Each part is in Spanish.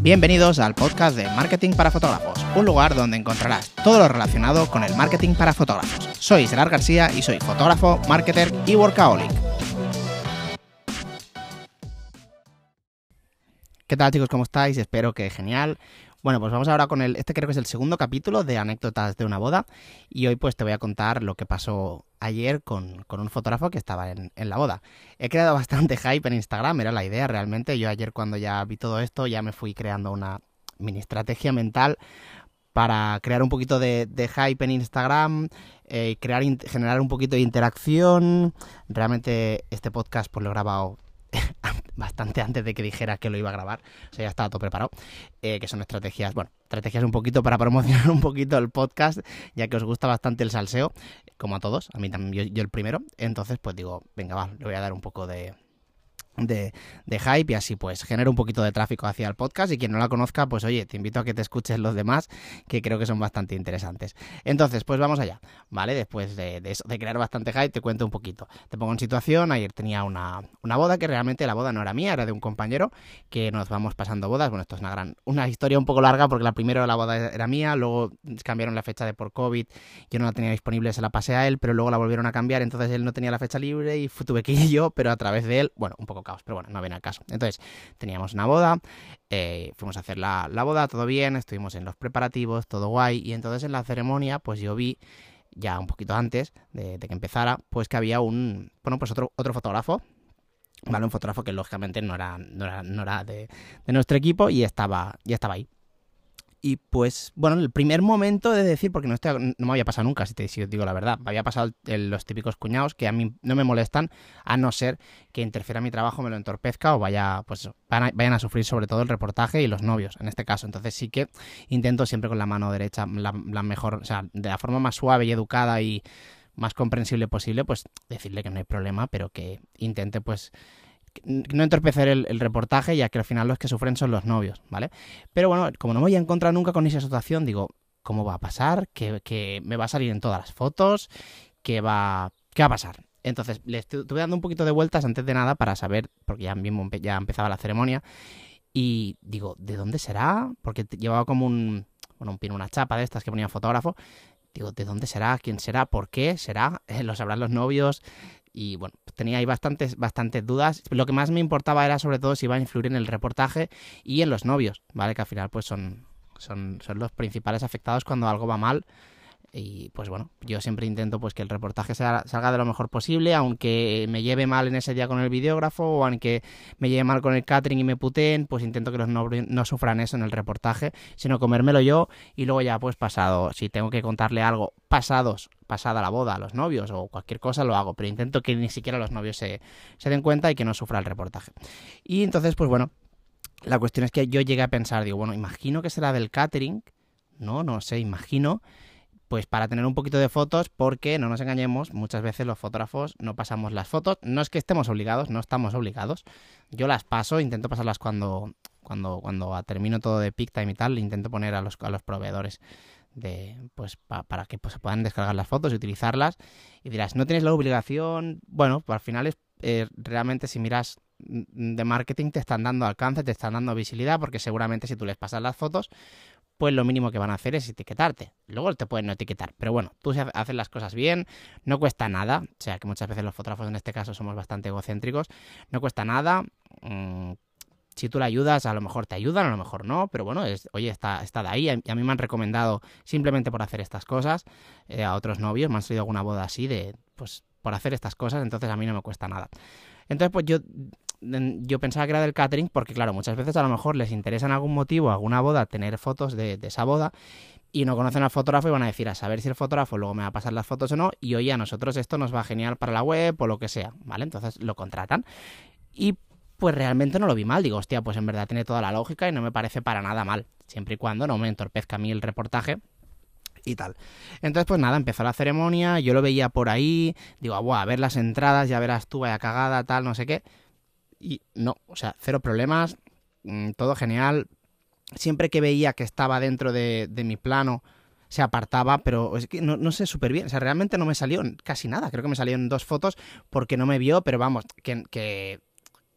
Bienvenidos al podcast de Marketing para Fotógrafos, un lugar donde encontrarás todo lo relacionado con el marketing para fotógrafos. Soy Gerard García y soy fotógrafo, marketer y workaholic. ¿Qué tal chicos? ¿Cómo estáis? Espero que genial. Bueno, pues vamos ahora con el. Este creo que es el segundo capítulo de anécdotas de una boda. Y hoy, pues te voy a contar lo que pasó ayer con, un fotógrafo que estaba en, la boda. He creado bastante hype en Instagram, era la idea realmente. Yo ayer, cuando ya vi todo esto, ya me fui creando una mini estrategia mental para crear un poquito de, hype en Instagram, eh, crear, generar un poquito de interacción. Realmente este podcast pues lo he grabado bastante antes de que dijera que lo iba a grabar, o sea, ya estaba todo preparado, eh, que son estrategias, bueno, estrategias un poquito para promocionar un poquito el podcast, ya que os gusta bastante el salseo, como a todos, a mí también, yo el primero, entonces pues digo, venga, va, le voy a dar un poco de, de, hype y así pues genera un poquito de tráfico hacia el podcast. Y quien no la conozca pues oye te invito a que te escuches los demás que creo que son bastante interesantes. Entonces pues vamos allá vale después de, eso de crear bastante hype te cuento un poquito. Te pongo en situación ayer tenía una, una, boda que realmente la boda no era mía era de un compañero que nos vamos pasando bodas. Bueno esto es una gran una historia un poco larga porque la primera la boda era mía luego cambiaron la fecha de por covid yo no la tenía disponible se la pasé a él pero luego la volvieron a cambiar entonces él no tenía la fecha libre y tuve que ir yo pero a través de él bueno un poco pero bueno, no viene al caso. Entonces, teníamos una boda, eh, fuimos a hacer la, boda, todo bien, estuvimos en los preparativos, todo guay, y entonces en la ceremonia, pues yo vi, ya un poquito antes de, que empezara, pues que había un, bueno, pues otro, otro fotógrafo, ¿vale? Un fotógrafo que lógicamente no era, no era, no era de, de, nuestro equipo y estaba, ya estaba ahí. Y pues, bueno, el primer momento de decir, porque no, estoy, no me había pasado nunca, si te si digo la verdad, me había pasado los típicos cuñados que a mí no me molestan, a no ser que interfiera mi trabajo, me lo entorpezca o vaya, pues vayan a sufrir sobre todo el reportaje y los novios, en este caso. Entonces sí que intento siempre con la mano derecha, la, la mejor, o sea, de la forma más suave y educada y más comprensible posible, pues decirle que no hay problema, pero que intente pues no entorpecer el, reportaje, ya que al final los que sufren son los novios, ¿vale? Pero bueno, como no me voy a encontrar nunca con esa situación, digo, ¿cómo va a pasar? ¿Que, me va a salir en todas las fotos? ¿Qué va, qué va a pasar? Entonces, le estuve dando un poquito de vueltas antes de nada para saber, porque ya mismo ya empezaba la ceremonia, y digo, ¿de dónde será? Porque llevaba como un, bueno, un pino, una chapa de estas que ponía fotógrafo. Digo, ¿de dónde será? ¿Quién será? ¿Por qué será? ¿Lo sabrán los novios? Y bueno, tenía ahí bastantes, bastantes dudas. Lo que más me importaba era sobre todo si iba a influir en el reportaje y en los novios, ¿vale? Que al final pues son, son, son los principales afectados cuando algo va mal y pues bueno, yo siempre intento pues que el reportaje salga de lo mejor posible, aunque me lleve mal en ese día con el videógrafo o aunque me lleve mal con el catering y me puteen, pues intento que los novios no sufran eso en el reportaje, sino comérmelo yo y luego ya pues pasado, si tengo que contarle algo pasados, pasada la boda a los novios o cualquier cosa lo hago, pero intento que ni siquiera los novios se, se den cuenta y que no sufra el reportaje. Y entonces pues bueno, la cuestión es que yo llegué a pensar, digo, bueno, imagino que será del catering, no, no sé, imagino pues para tener un poquito de fotos, porque no nos engañemos, muchas veces los fotógrafos no pasamos las fotos. No es que estemos obligados, no estamos obligados. Yo las paso, intento pasarlas cuando, cuando, cuando termino todo de time y tal, intento poner a los, a los proveedores de pues para que pues, se puedan descargar las fotos y utilizarlas. Y dirás, no tienes la obligación. Bueno, pues al final es eh, realmente si miras mm, de marketing te están dando alcance, te están dando visibilidad, porque seguramente si tú les pasas las fotos, pues lo mínimo que van a hacer es etiquetarte. Luego te pueden no etiquetar. Pero bueno, tú haces las cosas bien, no cuesta nada. O sea, que muchas veces los fotógrafos en este caso somos bastante egocéntricos. No cuesta nada. Mm, si tú le ayudas, a lo mejor te ayudan, a lo mejor no. Pero bueno, oye, está, está de ahí. Y a mí me han recomendado simplemente por hacer estas cosas eh, a otros novios. Me han salido alguna boda así de, pues, por hacer estas cosas. Entonces a mí no me cuesta nada. Entonces, pues yo yo pensaba que era del catering porque, claro, muchas veces a lo mejor les interesa en algún motivo, alguna boda, tener fotos de, esa boda y no conocen al fotógrafo y van a decir a saber si el fotógrafo luego me va a pasar las fotos o no y oye, a nosotros esto nos va genial para la web o lo que sea, ¿vale? Entonces lo contratan. Y pues realmente no lo vi mal, digo, hostia, pues en verdad tiene toda la lógica y no me parece para nada mal, siempre y cuando no me entorpezca a mí el reportaje y tal. Entonces, pues nada, empezó la ceremonia, yo lo veía por ahí, digo, a ver las entradas, ya verás tú, vaya cagada, tal, no sé qué. Y no, o sea, cero problemas, mm, todo genial. Siempre que veía que estaba dentro de, mi plano, se apartaba, pero es que no, sé súper bien. O sea, realmente no me salió casi nada. Creo que me salieron dos fotos porque no me vio, pero vamos, que, que,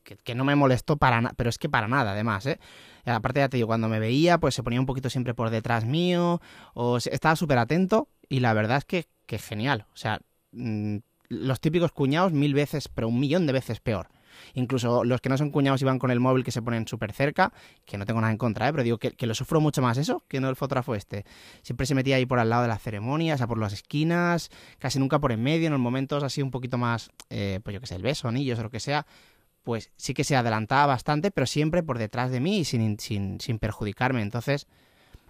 que, no me molestó para nada, pero es que para nada además, ¿eh? Aparte ya te digo, cuando me veía, pues se ponía un poquito siempre por detrás mío, o estaba súper atento, y la verdad es que, que genial. O sea, mm, los típicos cuñados mil veces, pero un millón de veces peor. Incluso los que no son cuñados iban con el móvil que se ponen súper cerca, que no tengo nada en contra, ¿eh? pero digo que, lo sufro mucho más eso que no el fotógrafo este. Siempre se metía ahí por al lado de la ceremonia, o sea, por las esquinas, casi nunca por en medio, en los momentos así un poquito más, eh, pues yo que sé, el beso, anillos o lo que sea, pues sí que se adelantaba bastante, pero siempre por detrás de mí y sin, sin, sin perjudicarme. Entonces,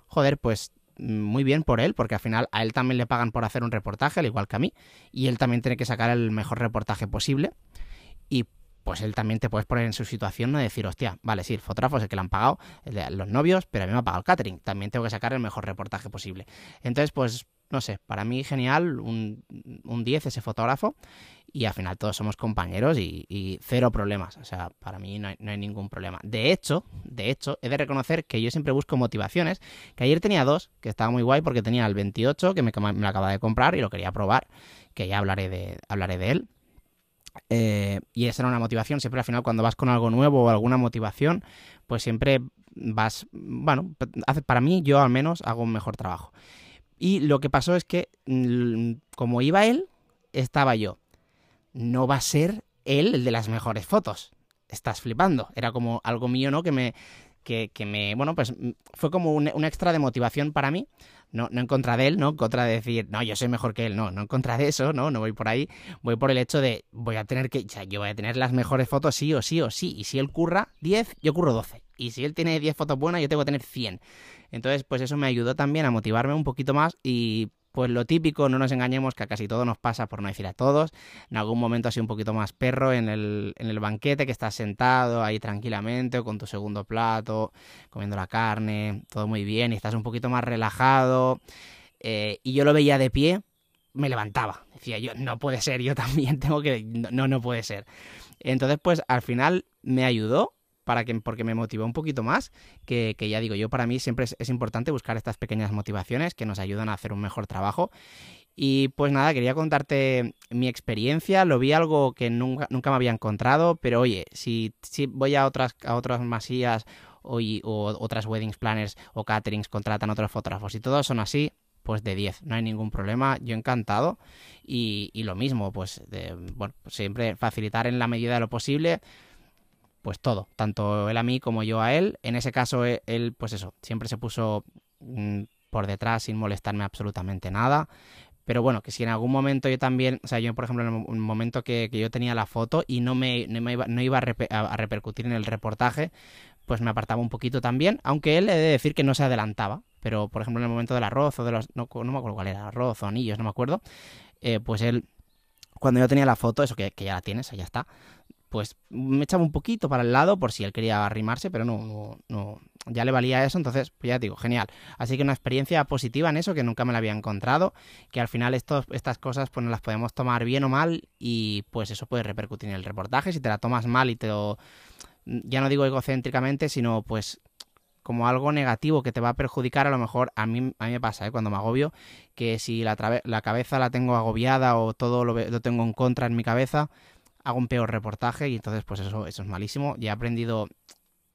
joder, pues muy bien por él, porque al final a él también le pagan por hacer un reportaje, al igual que a mí, y él también tiene que sacar el mejor reportaje posible. Y pues él también te puedes poner en su situación, no decir, hostia, vale, sí, el fotógrafo es el que le han pagado, los novios, pero a mí me ha pagado el catering, también tengo que sacar el mejor reportaje posible. Entonces, pues, no sé, para mí genial, un, un 10 ese fotógrafo, y al final todos somos compañeros y, cero problemas, o sea, para mí no hay, ningún problema. De hecho, de hecho, he de reconocer que yo siempre busco motivaciones, que ayer tenía dos, que estaba muy guay porque tenía el 28, que me, me acaba de comprar y lo quería probar, que ya hablaré de, hablaré de él eh, y esa era una motivación. Siempre al final, cuando vas con algo nuevo o alguna motivación, pues siempre vas. Bueno, para mí, yo al menos hago un mejor trabajo. Y lo que pasó es que, mm, como iba él, estaba yo. No va a ser él el de las mejores fotos. Estás flipando. Era como algo mío, ¿no? Que me. Que, me. Bueno, pues mm, fue como un, un extra de motivación para mí no, no en contra de él, ¿no? En contra de decir, no, yo soy mejor que él, no, no en contra de eso, ¿no? No voy por ahí, voy por el hecho de, voy a tener que, o sea, yo voy a tener las mejores fotos sí o sí o sí, y si él curra 10, yo curro 12, y si él tiene 10 fotos buenas, yo tengo que tener 100. Entonces, pues eso me ayudó también a motivarme un poquito más y pues lo típico, no nos engañemos, que a casi todo nos pasa, por no decir a todos. En algún momento así un poquito más perro en el, en el banquete, que estás sentado ahí tranquilamente o con tu segundo plato, comiendo la carne, todo muy bien y estás un poquito más relajado. Eh, y yo lo veía de pie, me levantaba. Decía yo, no puede ser, yo también tengo que... No, no puede ser. Entonces, pues al final me ayudó para que, porque me motivó un poquito más, que, ya digo, yo para mí siempre es, importante buscar estas pequeñas motivaciones que nos ayudan a hacer un mejor trabajo. Y pues nada, quería contarte mi experiencia, lo vi algo que nunca, nunca me había encontrado, pero oye, si, si voy a otras, a otras masías o, o otras weddings planners o caterings contratan otros fotógrafos y todos son así, pues de 10, no hay ningún problema, yo encantado. Y, y lo mismo, pues, de, bueno, pues siempre facilitar en la medida de lo posible pues todo, tanto él a mí como yo a él. En ese caso, e, él, pues eso, siempre se puso mm, por detrás sin molestarme absolutamente nada. Pero bueno, que si en algún momento yo también, o sea, yo por ejemplo en un momento que, yo tenía la foto y no me, no iba, a, repercutir en el reportaje, pues me apartaba un poquito también, aunque él he de decir que no se adelantaba. Pero por ejemplo en el momento del arroz o de los, no, no me acuerdo cuál era, arroz o anillos, no me acuerdo, eh, pues él, cuando yo tenía la foto, eso que, que ya la tienes, ya está, pues me echaba un poquito para el lado por si él quería arrimarse, pero no, no, ya le valía eso, entonces, pues ya digo, genial. Así que una experiencia positiva en eso que nunca me la había encontrado, que al final estas cosas pues no las podemos tomar bien o mal y pues eso puede repercutir en el reportaje, si te la tomas mal y te lo, ya no digo egocéntricamente, sino pues como algo negativo que te va a perjudicar, a lo mejor a mí, a mí me pasa, ¿eh? cuando me agobio, que si la, la cabeza la tengo agobiada o todo lo, lo tengo en contra en mi cabeza, hago un peor reportaje y entonces pues eso, eso es malísimo. Y he aprendido,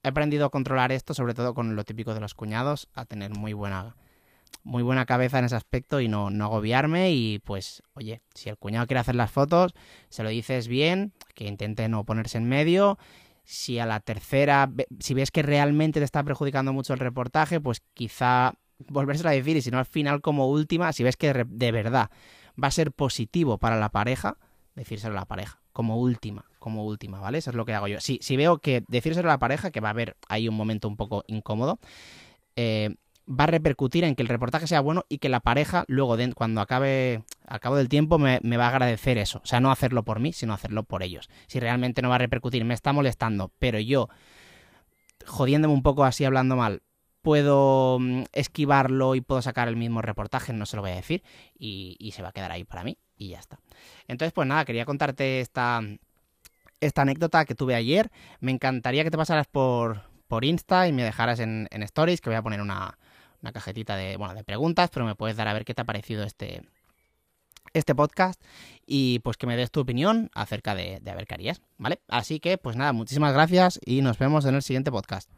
he aprendido a controlar esto, sobre todo con lo típico de los cuñados, a tener muy buena, muy buena cabeza en ese aspecto y no, no agobiarme y pues, oye, si el cuñado quiere hacer las fotos, se lo dices bien, que intente no ponerse en medio. Si a la tercera, si ves que realmente te está perjudicando mucho el reportaje, pues quizá volvérselo a decir y si no al final como última, si ves que de verdad va a ser positivo para la pareja, decírselo a la pareja como última, como última, ¿vale? Eso es lo que hago yo. Si, si veo que decírselo a la pareja, que va a haber ahí un momento un poco incómodo, eh, va a repercutir en que el reportaje sea bueno y que la pareja luego, cuando acabe al cabo del tiempo, me, va a agradecer eso. O sea, no hacerlo por mí, sino hacerlo por ellos. Si realmente no va a repercutir, me está molestando, pero yo, jodiéndome un poco así, hablando mal, puedo mm, esquivarlo y puedo sacar el mismo reportaje, no se lo voy a decir, y, se va a quedar ahí para mí y ya está. Entonces, pues nada, quería contarte esta, esta anécdota que tuve ayer. Me encantaría que te pasaras por, por Insta y me dejaras en, en Stories, que voy a poner una, una cajetita de, bueno, de preguntas, pero me puedes dar a ver qué te ha parecido este, este podcast y pues que me des tu opinión acerca de, de a ver qué harías, ¿vale? Así que pues nada, muchísimas gracias y nos vemos en el siguiente podcast.